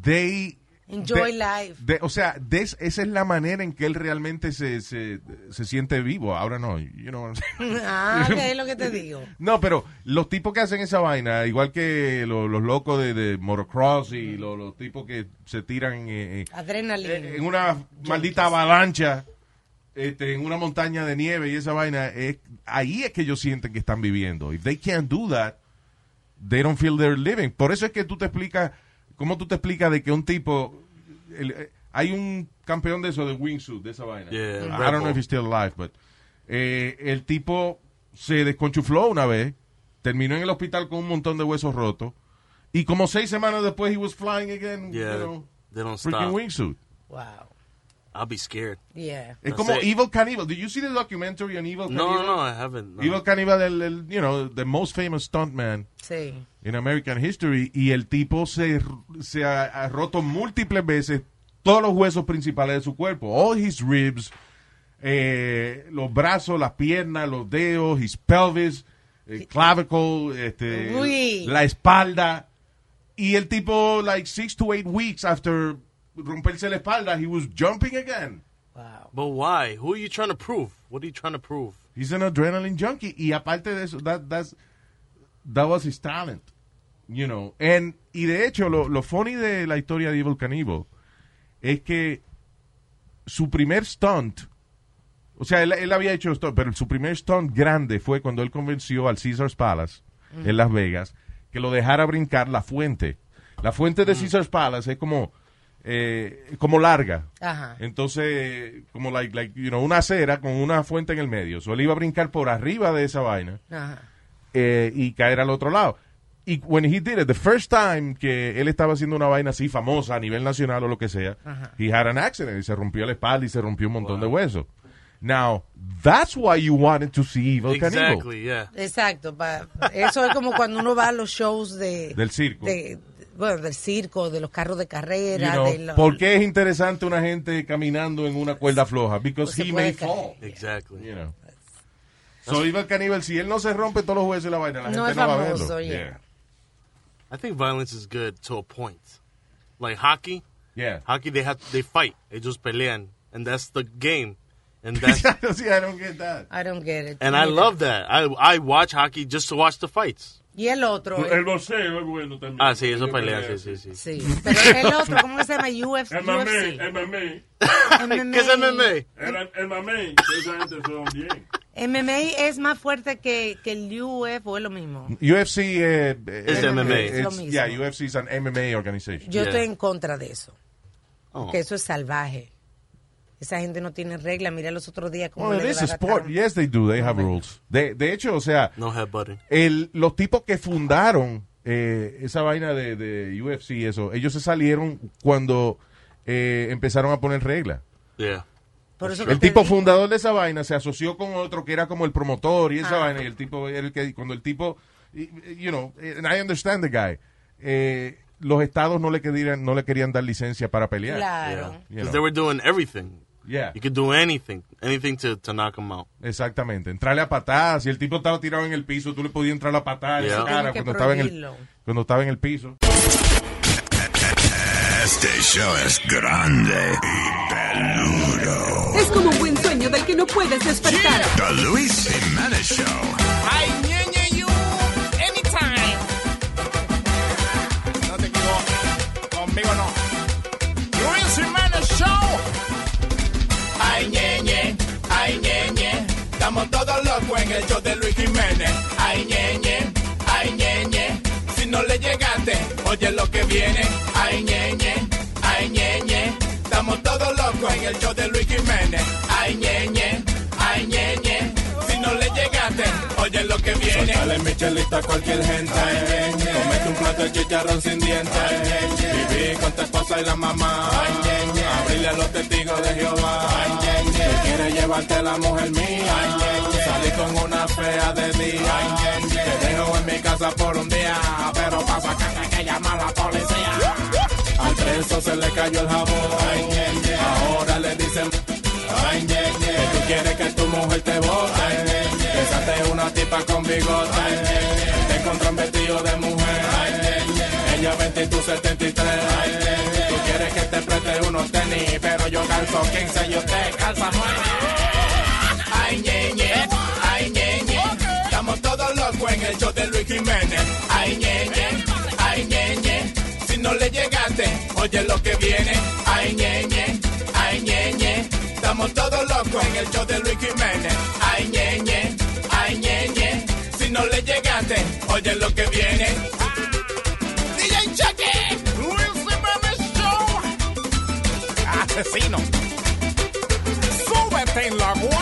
They Enjoy de- life. de- o sea, des- esa es la manera en que él realmente se, se, se siente vivo. Ahora no, you know? Ah, es lo que te digo. No, pero los tipos que hacen esa vaina, igual que lo- los locos de, de motocross y lo- los tipos que se tiran eh, eh, Adrenalina. en una maldita avalancha, este, en una montaña de nieve y esa vaina, es- ahí es que ellos sienten que están viviendo. If they can't do that, they don't feel they're living. Por eso es que tú te explicas, ¿cómo tú te explicas de que un tipo, el- eh, hay un campeón de eso, de wingsuit, de esa vaina. Yeah, I don't know if he's still alive, but eh, el tipo se desconchufló una vez, terminó en el hospital con un montón de huesos rotos, y como seis semanas después he was flying again, Yeah, you know, they don't freaking stop. wingsuit. Wow. I'll be scared. Yeah. Es como it. Evil Cannibal. Did you see the documentary on Evil No, Cannibal? no, I haven't. no. Evil Cannibal, el, el, you know, the most famous stuntman Sí. in American history. Y el tipo se, se ha, ha roto múltiples veces todos los huesos principales de su cuerpo. All his ribs, eh, los brazos, las piernas, los dedos, his pelvis, eh, clavicle, este, Uy. la espalda. Y el tipo, like six to eight weeks after romperse la espalda, he was jumping again. But why? Who are you trying to prove? What are you trying to prove? He's an adrenaline junkie. Y aparte de eso, that, that's, that was his talent. You know. And, y de hecho, lo, lo funny de la historia de Evil Cannibal es que su primer stunt, o sea, él, él había hecho stunt, pero su primer stunt grande fue cuando él convenció al Caesars Palace en Las Vegas que lo dejara brincar la fuente. La fuente de Caesars Palace es como, eh, como larga. Ajá. Entonces, como like, like, you know, una acera con una fuente en el medio. So, él iba a brincar por arriba de esa vaina Ajá. eh, y caer al otro lado. Y when he did it, the first time que él estaba haciendo una vaina así famosa a nivel nacional o lo que sea, Ajá. he had an accident y se rompió la espalda y se rompió un montón de huesos. Now, that's why you wanted to see Evil. Exactly, yeah. Exacto. pa- eso es como cuando uno va a los shows de... Del circo. de- bueno, del circo, de los carros de You carrera, know, de los... ¿Por qué es interesante una gente caminando en una cuerda floja? Because Pues he puede may caer. fall. Exactly. You know. So Evil Cannibal, si él no se rompe todos los huesos y la vaina, la No gente es no va a famoso, verlo. yeah. I think violence is good to a point. Like hockey. Yeah. Hockey, they have they fight. Ellos pelean, and that's the game. And that's See, I don't get that. I don't get it. and I love that. I I watch hockey just to watch the fights. Y el otro... El boxeo es bueno también. Ah, sí, eso pelea, sí, sí, sí. Sí, pero el otro, ¿cómo que se llama? UFC. el mamey. ¿Qué es MMA? El, que esa gente son bien. MMA es más fuerte que, que el UF o es lo mismo. UFC eh, Es eh, MMA. eh, Es lo mismo. Yeah, UFC is an MMA organization. Yo Yeah. estoy en contra de eso. Oh. Que eso es salvaje. Esa gente no tiene regla. Mira los otros días como Well, it is a sport. Yes, they do. They have rules. De, de hecho, o sea, No el, los tipos que fundaron eh, esa vaina de, de UFC, eso, ellos se salieron cuando eh, empezaron a poner reglas. Yeah. Por eso El tipo digo, fundador de esa vaina se asoció con otro que era como el promotor y esa Ah. vaina. Y el tipo era el que, cuando el tipo, you know, and I understand the guy. eh, los estados no le querían, no le querían dar licencia para pelear. Claro. Yeah. You Because know. they were doing everything. Yeah. You could do anything, anything to, to knock them out. Exactamente, entrarle a patadas. Si el tipo estaba tirado en el piso, tú le podías entrar a patadas en la cara cuando estaba en, el, cuando estaba en el piso. Este show es grande y peludo. Es como un buen sueño del que no puedes despertar. The Luis Jimenez Show. Ay, ñeñe, you, anytime. No te equivoques, conmigo no. Ay, ñeñe. Estamos todos locos en el show de Luis Jiménez. Ay, ñeñe, ay, ñeñe. Si no le llegaste, oye lo que viene. Ay, ñeñe, ay, ñeñe. Estamos todos locos en el show de Luis Jiménez. Ay, ñeñe, ay, Dale Michelita a cualquier gente. Comete un plato de chicharrón sin dientes. Viví con tu esposa y la mamá. Abrirle a los testigos de Jehová. Tú quieres llevarte la mujer mía. Salí con una fea de día. Te dejo en mi casa por un día. Pero pasa que hay que llamar a la policía. Al preso se le cayó el jabón. Ahora le dicen. Que tú quieres que tu mujer te bote. Tipa con bigote. Te encontró un vestido de mujer. Ella 20 y tú 73. Tú quieres que te preste unos tenis. Pero yo calzo 15 y usted calza 9. Ay, ñeñe, ay, ñeñe. Estamos todos locos en el show de Luis Jiménez. Ay, ñeñe, ay, ñeñe. Si no le llegaste, oye lo que viene. Ay, ñeñe, ay, ñeñe. Estamos todos locos en el show de Luis Jiménez. Ay, ñeñe. Si no le llegaste, oye lo que viene. DJ Chucky, Luis Jiménez Show. Asesino. Súbete en la guagua.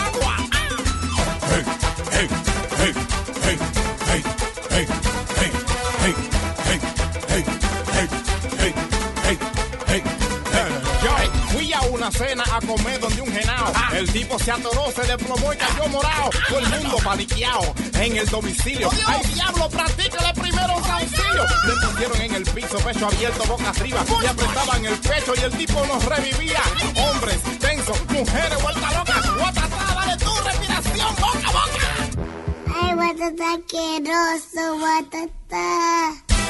Cena a comer donde un genao. El tipo se atoró, se desplomó y cayó morado. Todo el mundo paniqueado en el domicilio. ¡Ay, diablo! Practícale primero un auxilio. Le pusieron en el piso, pecho abierto, boca arriba. Y apretaban el pecho y el tipo nos revivía. Hombres, tensos, mujeres, vuelta loca. Guatatá, dale tu respiración, boca, boca. Ay, guatata asqueroso, guatata.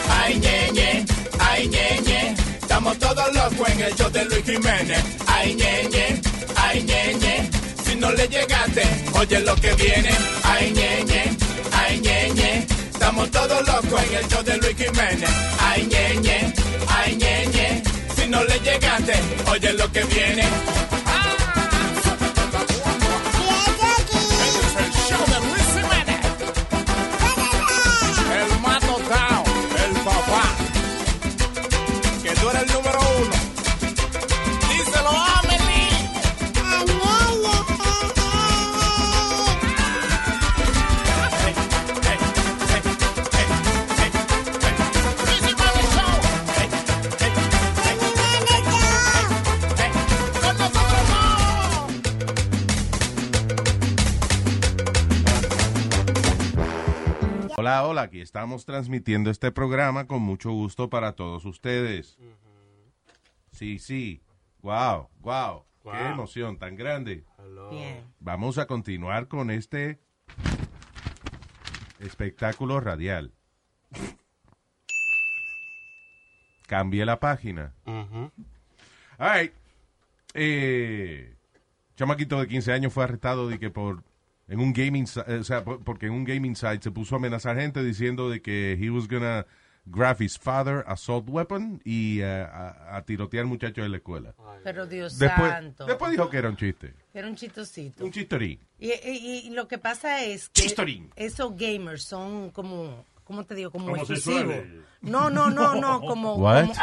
Ay, ñeñe, ay, ñeñe. Estamos todos locos en el show de Luis Jiménez. Ay, ñeñe, ay, ñeñe. Si no le llegaste, oye lo que viene. Ay, ñeñe, ay, ñeñe. Estamos todos locos en el show de Luis Jiménez. Ay, ñeñe, ay, ñeñe. Si no le llegaste, oye lo que viene. Estamos transmitiendo este programa con mucho gusto para todos ustedes. Sí, sí. Wow, wow. Qué emoción tan grande. Bien. Vamos a continuar con este espectáculo radial. Cambie la página. All right. Eh, chamaquito de 15 años fue arrestado de que por en un gaming eh, o sea, por- porque en un gaming site se puso a amenazar gente diciendo de que he was gonna grab his father assault weapon y eh, a, a tirotear muchachos de la escuela. Pero Dios Después, santo. después dijo que era un chiste. Era un chistosito. Un chistorín. Y, y- y lo que pasa es que Chistorín. esos gamers son como, ¿cómo te digo? Como exclusivos. No, no, no, no, como... What? como-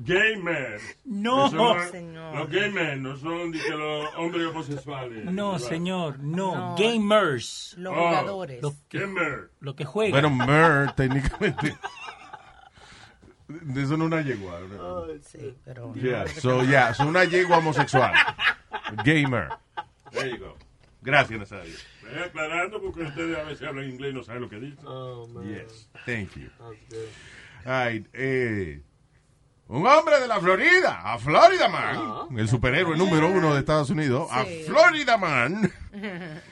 Gamer. No, Eso no- señor. Los gamers no son que los hombres homosexuales. No, ¿verdad? señor, no. No. Gamers. Los Oh. jugadores. Los que, Gamer. lo que juegan. Bueno, mer, técnicamente. De eso no es una yegua. ¿no? Sí, pero... Yeah, so, yeah, so una yegua homosexual. Gamer. There you go. Gracias, Nazario. Estoy aclarando porque ustedes a veces hablan inglés y no saben lo que dicen. Yes, thank you. Ay, eh, un hombre de la Florida, a Florida Man, el superhéroe número uno de Estados Unidos, a Sí. Florida Man,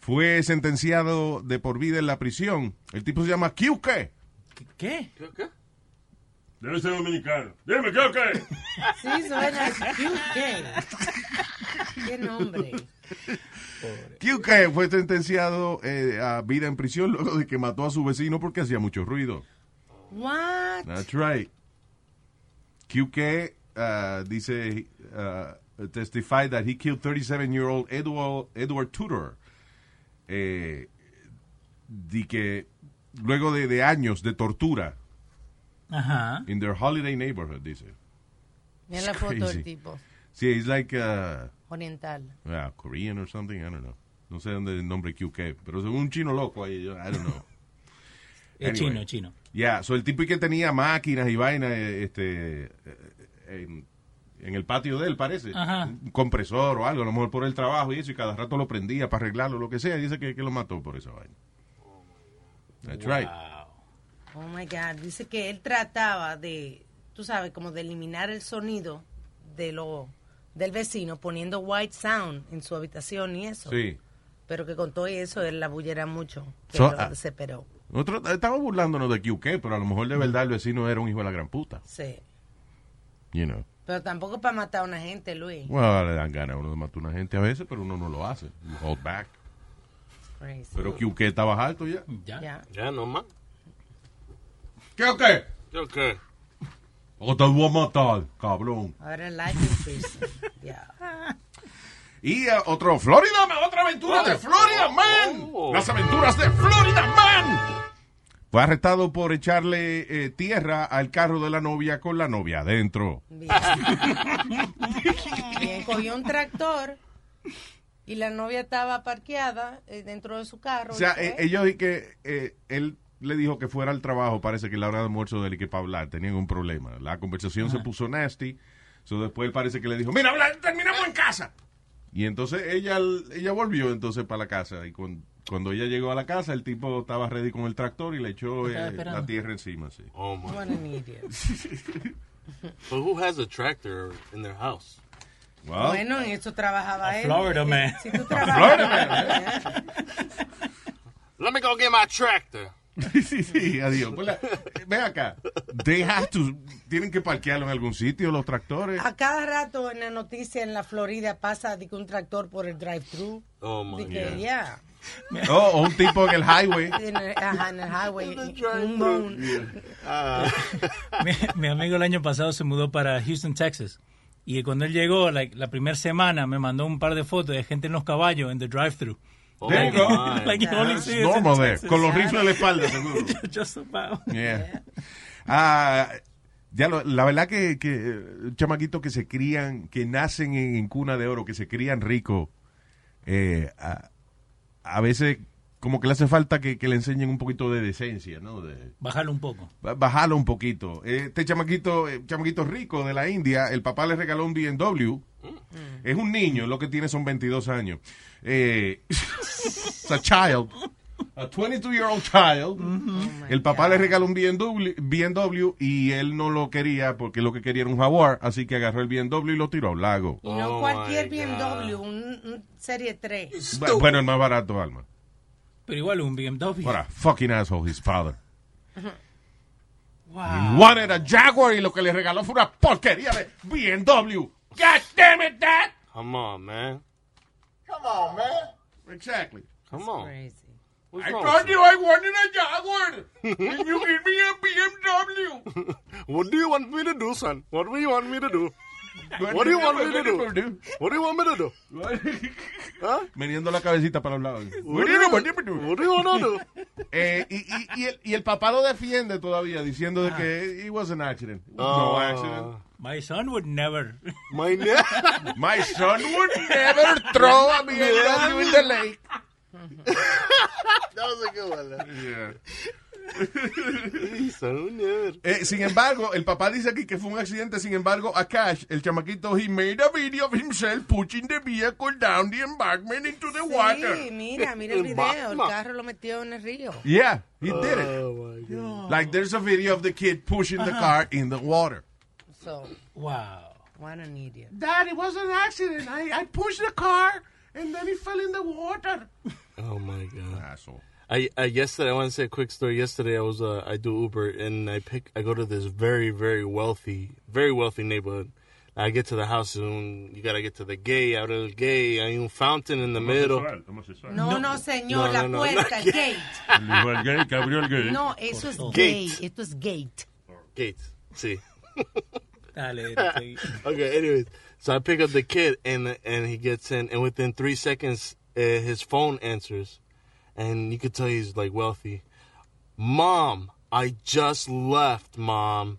fue sentenciado de por vida en la prisión. El tipo se llama QK. ¿Qué? Debe ser dominicano. Dime, ¿qué o qué? Sí, suena QK. ¿Qué nombre? QK fue sentenciado eh, a vida en prisión luego de que mató a su vecino porque hacía mucho ruido. What? That's right. QK uh, dice, uh, testified that he killed 37-year-old Edward, Edward Tudor. Eh, di que luego de, de años de tortura Ajá. in their holiday neighborhood, dice. Mira la foto del tipo. Sí, he's like uh, Oriental. yeah, Korean or something, I don't know. No sé dónde el nombre QK, pero es un chino loco ahí, yo- I don't know. Es Anyway. chino, chino. Ya, so el tipo que tenía máquinas y vainas eh, este, eh, en, en el patio de él, parece. Ajá. Un compresor o algo, a lo mejor por el trabajo y eso, y cada rato lo prendía para arreglarlo, lo que sea. y Dice que, que lo mató por esa vaina. That's right. Oh my God. Dice que él trataba de, tú sabes, como de eliminar el sonido de lo del vecino poniendo white sound en su habitación y eso. Sí. Pero que con todo eso él la bullera mucho. Que So, lo ah. desesperó. Nosotros estamos burlándonos de QK, pero a lo mejor de verdad el vecino era un hijo de la gran puta. Sí. You know. Pero tampoco para matar a una gente, Luis. Bueno, le dan ganas a uno de matar a una gente a veces, pero uno no lo hace. You hold back. Crazy. Pero QK estaba alto ya. Ya. Ya. Ya, no más. ¿Qué o qué? ¿Qué o qué? O te voy a matar, cabrón. Ahora life in prison. Ya. Y eh, otro Florida Man, otra aventura de Florida Man. Las aventuras de Florida Man. Fue arrestado por echarle eh, tierra al carro de la novia con la novia adentro. Bien. Bien, cogió un tractor y la novia estaba parqueada eh, dentro de su carro. O sea, eh, ellos y que eh, él le dijo que fuera al trabajo, parece que la hora de almuerzo de él y que para hablar tenían un problema. La conversación se puso nasty. So, después él parece que le dijo, mira, habla- terminamos en casa. Y entonces ella, ella volvió entonces para la casa. Y cuando, cuando ella llegó a la casa, el tipo estaba ready con el tractor y le echó eh, la tierra encima. Sí. Oh my. What an idiot. But who has a tractor in their house? Wow. Bueno, en eso trabajaba él. Florida Eh, man. Si tú Florida trabajas. Let me go get my tractor. sí, sí, adiós. Pues la- ven acá. They have to, tienen que parquearlo en algún sitio, los tractores. A cada rato en la noticia en la Florida pasa de que un tractor por el drive-thru. Oh my De que god. ya. Oh, o un tipo en el highway. En el, ajá, en el highway. un moon. mi, mi amigo el año pasado se mudó para Houston, Texas. Y cuando él llegó, like, la primera semana, me mandó un par de fotos de gente en los caballos en the drive-thru. There you go. Like you only see normal there. Texas. Con los rifles en la espalda, seguro. Just about. Yeah. Ah, ya lo- la verdad que, que eh, chamaquitos que se crían, que nacen en, en cuna de oro, que se crían ricos, eh, a, a veces como que le hace falta que, que le enseñen un poquito de decencia, ¿no? De, Bájalo un poco. ba- bajarlo un poquito. Este chamaquito, eh, chamaquito rico de la India, el papá le regaló un BMW. Es un niño, lo que tiene son 22 años. Eh, it's a child. A 22-year-old child. el papá le regaló un BMW, BMW y él no lo quería porque lo que quería era un Jaguar, así que agarró el BMW y lo tiró a un lago. Y no cualquier BMW, un, un Serie 3. Bu- Bueno, el más barato, Alma. Pero igual un BMW. What a fucking asshole, his father. Wow. He wanted a Jaguar y lo que le regaló fue una porquería de BMW. God damn it, Dad! Come on, man. Come on, man. Exactly. Come on. Crazy. What's I told you I wanted a Jaguar, and you give me a BMW. What do you want me to do, son? What do you want me to do? What What do you want me to do do? What do you want me to do? Meneando la cabecita para los lados. What do you what do you want to do? Eh, y, y, y, el, y el papá lo defiende todavía, diciendo de que it was an accident. Was no accident. My son would never. My My son would never throw a BMW in the lake. That was a good one. Yeah. Eh, sin embargo, el papá dice aquí que fue un accidente. Sin embargo, a Cash, el chamaquito, he made a video of himself pushing the vehicle down the embankment into the water. Sí, mira, mira el video. El carro lo metió en el río. Yeah, he did it. Oh my god. Like there's a video of the kid pushing the car in the water. So, Wow. what an idiot. Dad, it was an accident. I, I pushed the car and then it fell in the water. Oh my god. Asshole. I, I yesterday I want to say a quick story. Yesterday I was uh, I do Uber and I pick I go to this very very wealthy very wealthy neighborhood. I get to the house and you gotta get to the gate. Out of the gate, hay un fountain in the middle. Homosexual, homosexual. No, no, señor, No, la no, no, puerta, no. gate. El hijo del gay que abrió el gay. No, eso es Gate. gay. Esto es gate. Gate. See. Dale, okay. Anyways, so I pick up the kid and and he gets in, and within three seconds, uh, his phone answers, and you could tell he's like wealthy. Mom, I just left. Mom,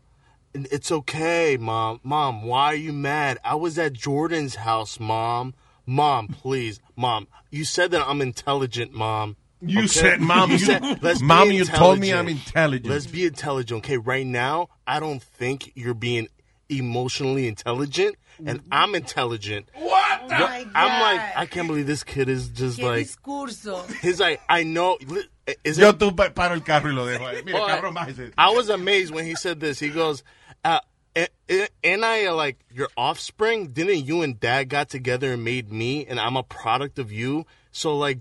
it's okay, mom. Mom, why are you mad? I was at Jordan's house, mom. Mom, please, mom. You said that I'm intelligent, mom. You said, Mom, you- let's be Mom, you told me I'm intelligent. Let's be intelligent. Okay, right now, I don't think you're being emotionally intelligent, and I'm intelligent. What? Oh my I'm like, I can't believe this kid is just Qué like. discurso. He's like, I know. Is Yo it, tú paro el carro y lo dejo ahí. Mira, cabrón, bájese. I was amazed when he said this. He goes, uh, a- a- "And I uh, like your offspring? Didn't you and Dad got together and made me, and I'm a product of you? So like,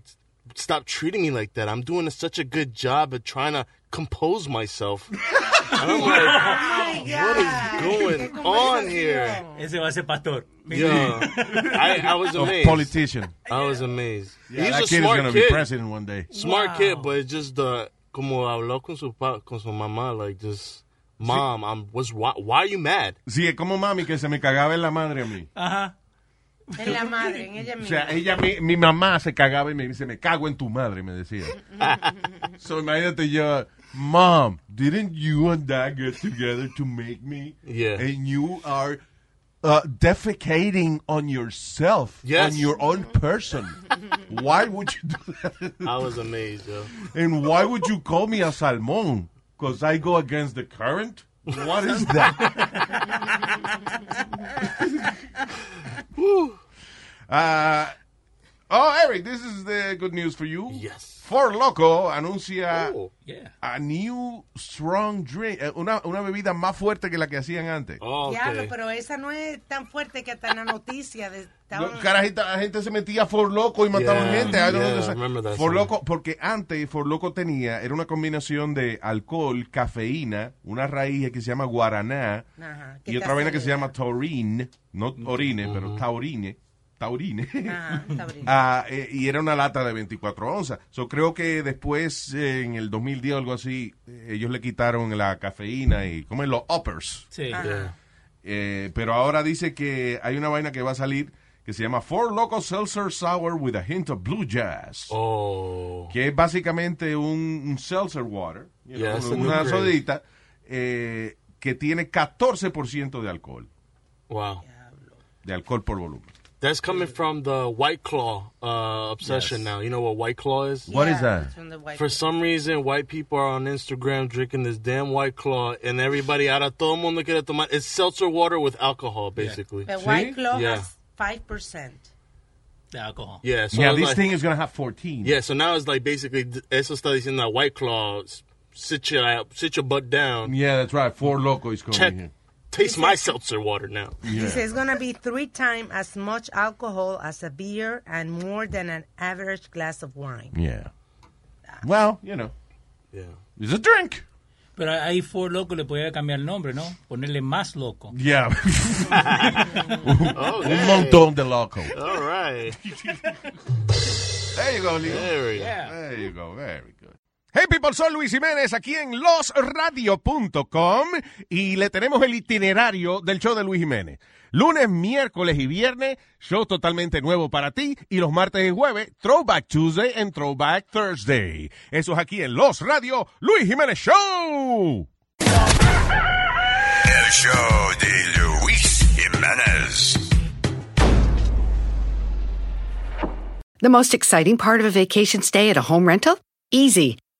stop treating me like that. I'm doing such a good job at trying to compose myself." and I'm like, "What is going on here?" Ese va a ser pastor. Yeah, I, I was A amazed. politician. I was amazed. Yeah, He's that a kid is smart gonna kid. be president one day. Smart Wow. kid, but it's just the como habló con su pa, con su mamá, like just mom, I'm what's why, why are you mad? Sí, es como mami que se me cagaba en la madre a mí. Ajá. En la madre, en ella O misma. sea, ella, mi, mi mamá se cagaba y me dice, me cago en tu madre, me decía. so imagínate yo, Mom, didn't you and dad get together to make me? Yeah. And you are uh, defecating on yourself, yes. on your own person. why would you do that? I was amazed. And why would you call me a salmon? Because I go against the current? What is that? uh, oh, Eric, this is the good news for you. Yes. Four Loco anuncia Oh, yeah. a new strong drink, eh, una, una bebida más fuerte que la que hacían antes. Diablo, pero esa no es tan fuerte que hasta en la noticia de, estaban- No, Carajita, la gente se metía a For Loco y mataban Yeah, gente. Yeah, For. Loco, porque antes For Loco tenía, era una combinación de alcohol, cafeína, una raíz que se llama guaraná Ajá, y otra vaina que se llama taurine, no orine, pero taurine. Taurine. Taurine. Ah, eh, y era una lata de 24 onzas. So, creo que después, eh, en el 2010 o algo así, eh, ellos le quitaron la cafeína y, como los uppers. Sí. Eh, pero ahora dice que hay una vaina que va a salir que se llama Four Loco Seltzer Sour with a hint of blue jazz. Oh. Que es básicamente un, un seltzer water, you know, una sodita eh, que tiene 14% de alcohol, Wow. de alcohol por volumen. That's coming from the White Claw uh, obsession now. You know what White Claw is? What is Yeah, that? it's from the white For some reason, white people are on Instagram drinking this damn White Claw, and everybody, ahora todo el mundo quiere tomar. It's seltzer water with alcohol, basically. The White Claw Yeah. has 5%. De alcohol. Yeah, so yeah, it's this like- thing is going to have 14. Yeah, so now it's like basically, eso está diciendo that White Claw, sit your, sit your butt down. Yeah, that's right. Four Loco is coming Check. here. Taste my seltzer water now. Dice it's going to be three times as much alcohol as a beer and more than an average glass of wine. Yeah. Well, you know, Yeah. it's a drink. Pero ahí Four Loco le podía cambiar el nombre, ¿no? Ponerle más loco. Yeah. Okay. Oh, Un montón de loco. All right. There you go, Leo. There we go. There you go. Very good. Hey people, soy Luis Jiménez aquí en losradio.com y le tenemos el itinerario del show de Luis Jiménez. Lunes, miércoles y viernes, show totalmente nuevo para ti. Y los martes y jueves, Throwback Tuesday and Throwback Thursday. Eso es aquí en Los Radio, Luis Jiménez Show. El show de Luis Jiménez. The most exciting part of a vacation stay at a home rental? Easy.